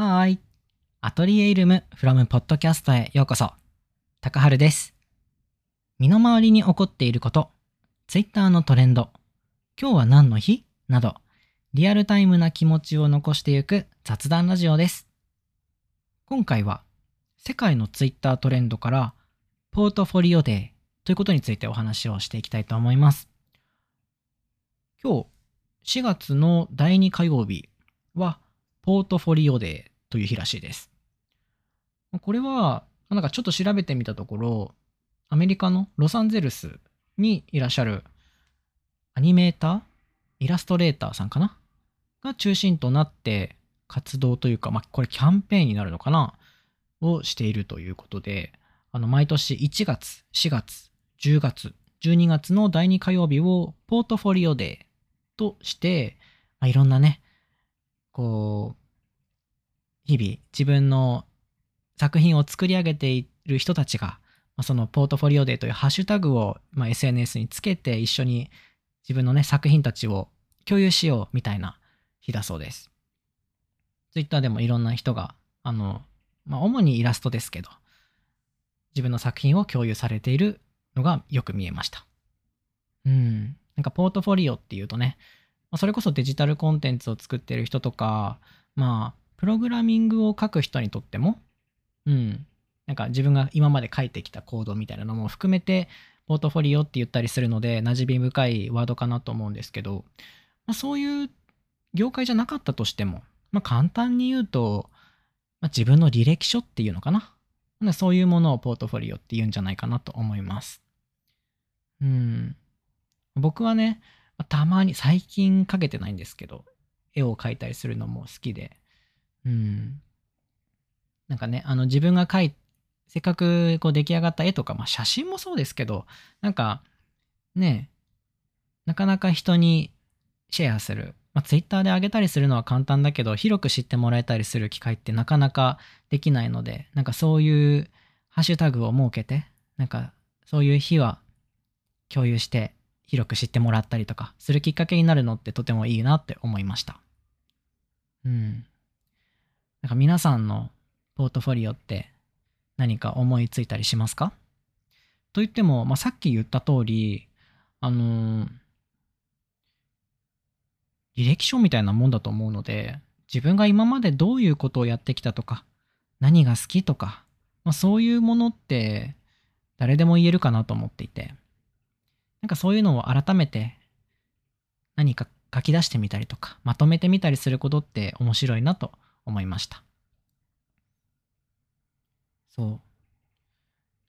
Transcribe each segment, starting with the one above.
はーい。アトリエイルムフロムポッドキャストへようこそ。高春です。身の回りに起こっていること、ツイッターのトレンド、今日は何の日？など、リアルタイムな気持ちを残していく雑談ラジオです。今回は、世界のツイッタートレンドから、ポートフォリオデーということについてお話をしていきたいと思います。今日、4月の第2火曜日は、ポートフォリオデーという日らしいです。これは、なんかちょっと調べてみたところ、アメリカのロサンゼルスにいらっしゃるアニメーターイラストレーターさんかな？が中心となって活動というか、まあ、これキャンペーンになるのかな？をしているということで、あの、毎年1月、4月、10月、12月の第2火曜日をポートフォリオデーとして、まあ、いろんなね、こう、日々自分の作品を作り上げている人たちが、まそのポートフォリオデーというハッシュタグを、ま、SNS につけて一緒に自分のね、作品たちを共有しようみたいな日だそうです。Twitter でもいろんな人が、あの、まあ、主にイラストですけど、自分の作品を共有されているのがよく見えました。うん。なんかポートフォリオっていうとね、まあそれこそデジタルコンテンツを作ってる人とか、まあ、プログラミングを書く人にとっても、うん。なんか自分が今まで書いてきたコードみたいなのも含めて、ポートフォリオって言ったりするので、馴染み深いワードかなと思うんですけど、まあ、そういう業界じゃなかったとしても、まあ、簡単に言うと、まあ、自分の履歴書っていうのかな。そういうものをポートフォリオって言うんじゃないかなと思います。うん。僕はね、たまに、最近描けてないんですけど、絵を描いたりするのも好きで、うん。なんかね、あの自分が描いせっかくこう出来上がった絵とか、まあ、写真もそうですけど、なんかね、なかなか人にシェアする。まあ、Twitter で上げたりするのは簡単だけど、広く知ってもらえたりする機会ってなかなかできないので、なんかそういうハッシュタグを設けて、なんかそういう日は共有して広く知ってもらったりとかするきっかけになるのってとてもいいなって思いました。うん。なんか皆さんのポートフォリオって何か思いついたりしますか？と言っても、まあ、さっき言った通り、あのー履歴書みたいなもんだと思うので、自分が今までどういうことをやってきたとか、何が好きとか、まあ、そういうものって誰でも言えるかなと思っていて、なんかそういうのを改めて何か書き出してみたりとか、まとめてみたりすることって面白いなと思いました。そう。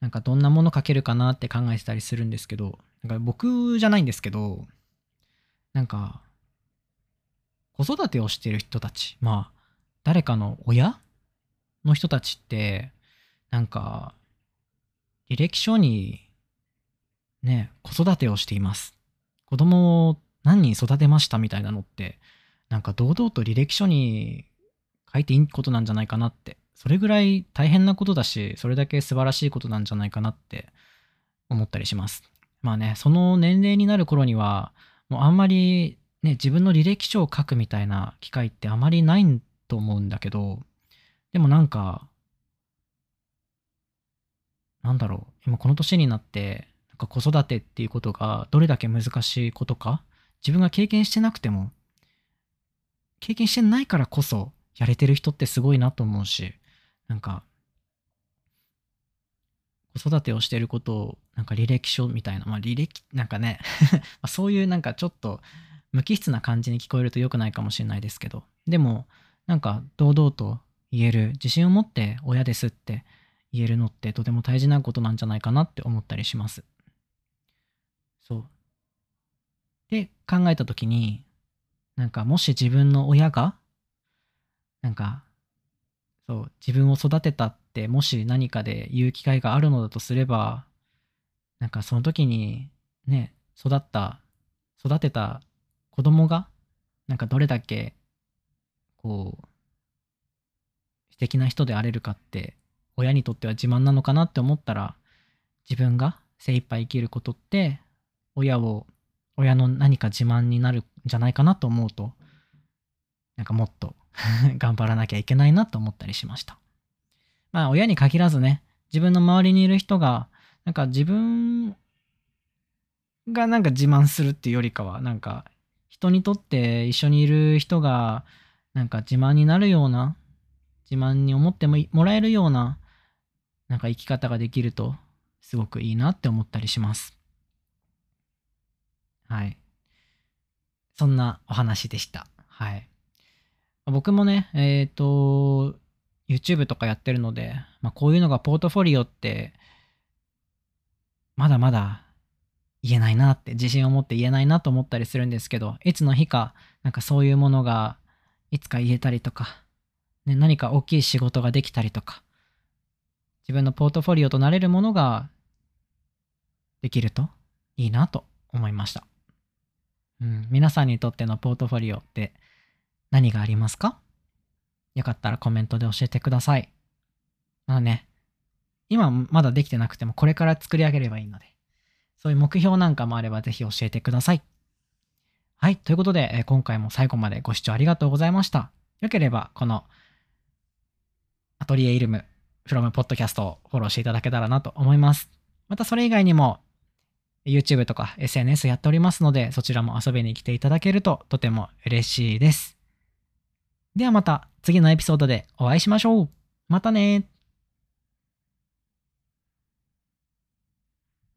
なんかどんなもの書けるかなって考えてたりするんですけど、なんか僕じゃないんですけど、なんか、子育てをしてる人たち、まあ、誰かの親の人たちって、なんか、履歴書に、ね、子育てをしています。子供を何人育てましたみたいなのって、なんか堂々と履歴書に書いていいことなんじゃないかなってそれぐらい大変なことだし、それだけ素晴らしいことなんじゃないかなって思ったりします。まあね、その年齢になる頃には、もうあんまりね、自分の履歴書を書くみたいな機会ってあまりないと思うんだけど、でもなんか、なんだろう、今この年になって、なんか子育てっていうことがどれだけ難しいことか、自分が経験してなくても、経験してないからこそやれてる人ってすごいなと思うし、なんか、子育てをしてることを、なんか履歴書みたいな、まあ履歴、なんかね、そういうなんかちょっと無機質な感じに聞こえると良くないかもしれないですけど、でも、なんか堂々と言える、自信を持って親ですって言えるのってとても大事なことなんじゃないかなって思ったりします。そう。で、考えたときに、なんかもし自分の親が、なんか、そう、自分を育てたって、もし何かで言う機会があるのだとすれば、なんかその時に、ね、育った、育てた子供が、なんかどれだけ、こう、素敵な人であれるかって、親にとっては自慢なのかなって思ったら、自分が精一杯生きることって、親を、親の何か自慢になるんじゃないかなと思うと、なんかもっと 頑張らなきゃいけないなと思ったりしました。まあ親に限らずね、自分の周りにいる人が、なんか自分がなんか自慢するっていうよりかは、なんか人にとって一緒にいる人がなんか自慢になるような、自慢に思ってももらえるような、なんか生き方ができると、すごくいいなって思ったりします。はい。そんなお話でした。はい。僕もね、えっ、ー、と、YouTube とかやってるので、まあ、こういうのがポートフォリオって、まだまだ言えないなって、自信を持って言えないなと思ったりするんですけど、いつの日か、なんかそういうものが、いつか言えたりとか、ね、何か大きい仕事ができたりとか、自分のポートフォリオとなれるものができるといいなと思いました。うん、皆さんにとってのポートフォリオって何がありますか？よかったらコメントで教えてください。まあね、今まだできてなくてもこれから作り上げればいいので、そういう目標なんかもあればぜひ教えてください。はい、ということで、今回も最後までご視聴ありがとうございました。よければ、このアトリエイルム from ポッドキャストをフォローしていただけたらなと思います。またそれ以外にも YouTube とか SNS やっておりますので、そちらも遊びに来ていただけるととても嬉しいです。ではまた次のエピソードでお会いしましょう。またね